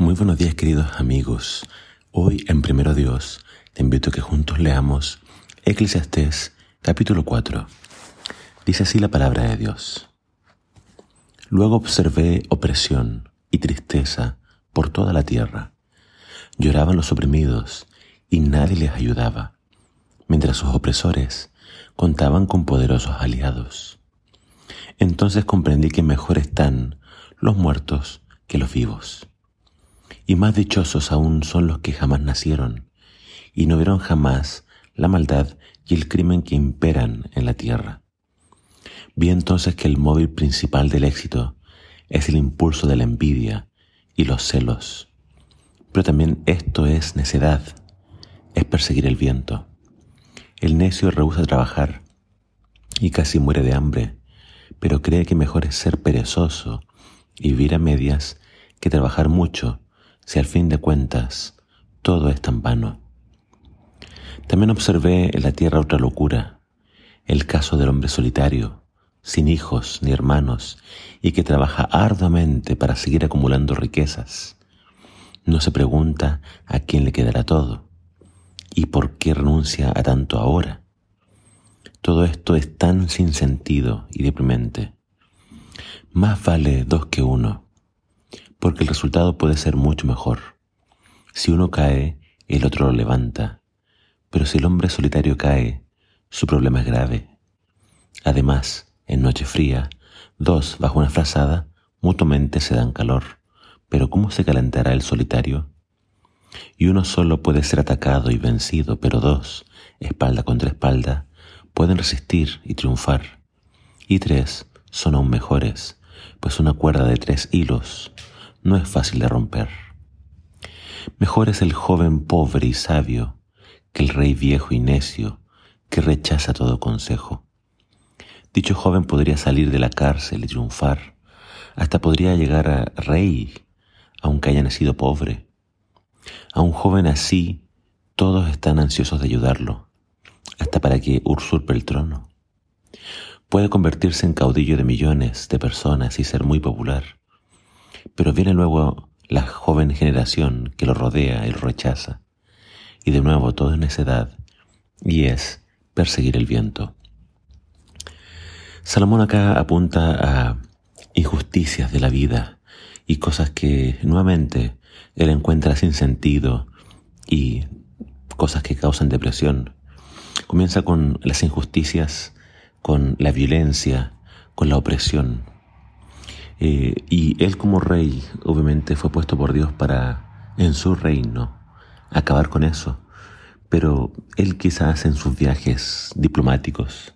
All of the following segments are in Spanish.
Muy buenos días queridos amigos. Hoy en Primero Dios te invito a que juntos leamos Eclesiastés capítulo 4. Dice así la palabra de Dios. Luego observé opresión y tristeza por toda la tierra. Lloraban los oprimidos y nadie les ayudaba, mientras sus opresores contaban con poderosos aliados. Entonces comprendí que mejor están los muertos que los vivos y más dichosos aún son los que jamás nacieron y no vieron jamás la maldad y el crimen que imperan en la tierra. Vi entonces que el móvil principal del éxito es el impulso de la envidia y los celos. Pero también esto es necedad, es perseguir el viento. El necio rehúsa trabajar y casi muere de hambre, pero cree que mejor es ser perezoso y vivir a medias que trabajar mucho si al fin de cuentas todo es tan vano. También observé en la tierra otra locura, el caso del hombre solitario, sin hijos ni hermanos, y que trabaja arduamente para seguir acumulando riquezas. No se pregunta a quién le quedará todo y por qué renuncia a tanto ahora. Todo esto es tan sin sentido y deprimente. Más vale dos que uno porque el resultado puede ser mucho mejor. Si uno cae, el otro lo levanta, pero si el hombre solitario cae, su problema es grave. Además, en noche fría, dos bajo una frazada mutuamente se dan calor, pero ¿cómo se calentará el solitario? Y uno solo puede ser atacado y vencido, pero dos, espalda contra espalda, pueden resistir y triunfar. Y tres son aún mejores, pues una cuerda de tres hilos no es fácil de romper. Mejor es el joven pobre y sabio que el rey viejo y necio que rechaza todo consejo. Dicho joven podría salir de la cárcel y triunfar, hasta podría llegar a rey, aunque haya nacido pobre. A un joven así, todos están ansiosos de ayudarlo, hasta para que usurpe el trono. Puede convertirse en caudillo de millones de personas y ser muy popular pero viene luego la joven generación que lo rodea y lo rechaza. Y de nuevo todo es necedad y es perseguir el viento. Salomón acá apunta a injusticias de la vida y cosas que nuevamente él encuentra sin sentido y cosas que causan depresión. Comienza con las injusticias, con la violencia, con la opresión. Eh, y él como rey, obviamente, fue puesto por Dios para, en su reino, acabar con eso. Pero él quizás en sus viajes diplomáticos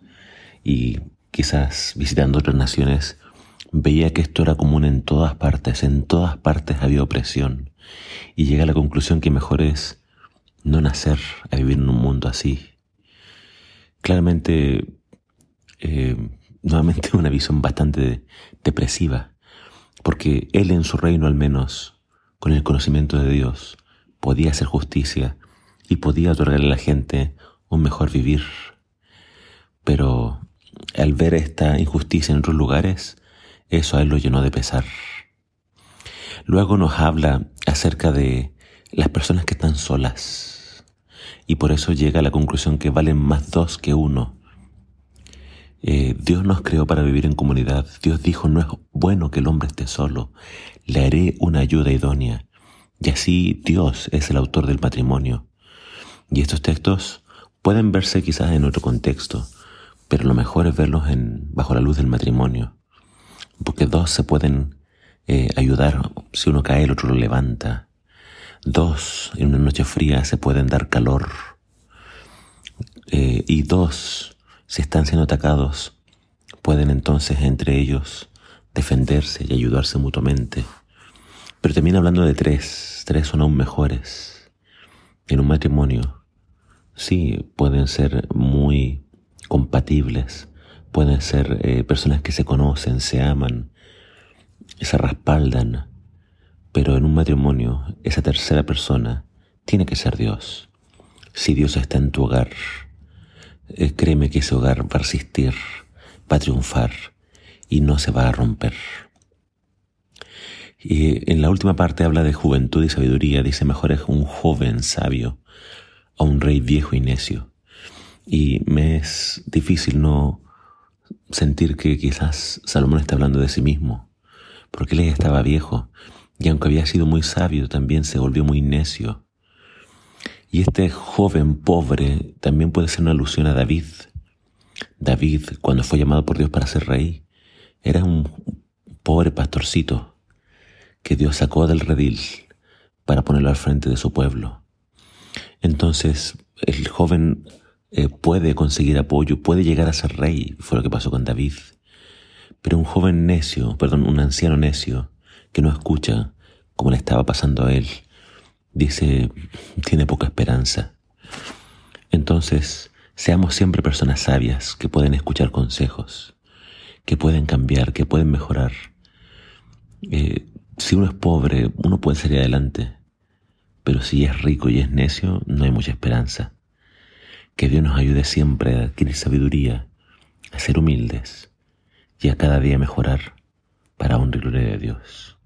y quizás visitando otras naciones, veía que esto era común en todas partes, en todas partes había opresión. Y llega a la conclusión que mejor es no nacer a vivir en un mundo así. Claramente, eh, nuevamente una visión bastante depresiva porque Él en su reino al menos, con el conocimiento de Dios, podía hacer justicia y podía otorgarle a la gente un mejor vivir. Pero al ver esta injusticia en otros lugares, eso a Él lo llenó de pesar. Luego nos habla acerca de las personas que están solas y por eso llega a la conclusión que valen más dos que uno eh, Dios nos creó para vivir en comunidad. Dios dijo, no es bueno que el hombre esté solo. Le haré una ayuda idónea. Y así Dios es el autor del matrimonio. Y estos textos pueden verse quizás en otro contexto, pero lo mejor es verlos en, bajo la luz del matrimonio. Porque dos se pueden eh, ayudar. Si uno cae, el otro lo levanta. Dos, en una noche fría, se pueden dar calor. Eh, y dos, si están siendo atacados, pueden entonces entre ellos defenderse y ayudarse mutuamente. Pero también hablando de tres, tres son aún mejores. En un matrimonio, sí, pueden ser muy compatibles, pueden ser eh, personas que se conocen, se aman, se respaldan, pero en un matrimonio esa tercera persona tiene que ser Dios. Si Dios está en tu hogar, eh, créeme que ese hogar va a resistir, va a triunfar y no se va a romper. Y en la última parte habla de juventud y sabiduría. Dice, mejor es un joven sabio a un rey viejo y necio. Y me es difícil no sentir que quizás Salomón está hablando de sí mismo, porque él estaba viejo y aunque había sido muy sabio, también se volvió muy necio. Y este joven pobre también puede ser una alusión a David. David, cuando fue llamado por Dios para ser rey, era un pobre pastorcito que Dios sacó del redil para ponerlo al frente de su pueblo. Entonces, el joven eh, puede conseguir apoyo, puede llegar a ser rey, fue lo que pasó con David. Pero un joven necio, perdón, un anciano necio, que no escucha, como le estaba pasando a él, dice, tiene poca esperanza. Entonces, seamos siempre personas sabias que pueden escuchar consejos, que pueden cambiar, que pueden mejorar. Eh, si uno es pobre, uno puede salir adelante, pero si es rico y es necio, no hay mucha esperanza. Que Dios nos ayude siempre a adquirir sabiduría, a ser humildes y a cada día mejorar para honrar y gloria de Dios.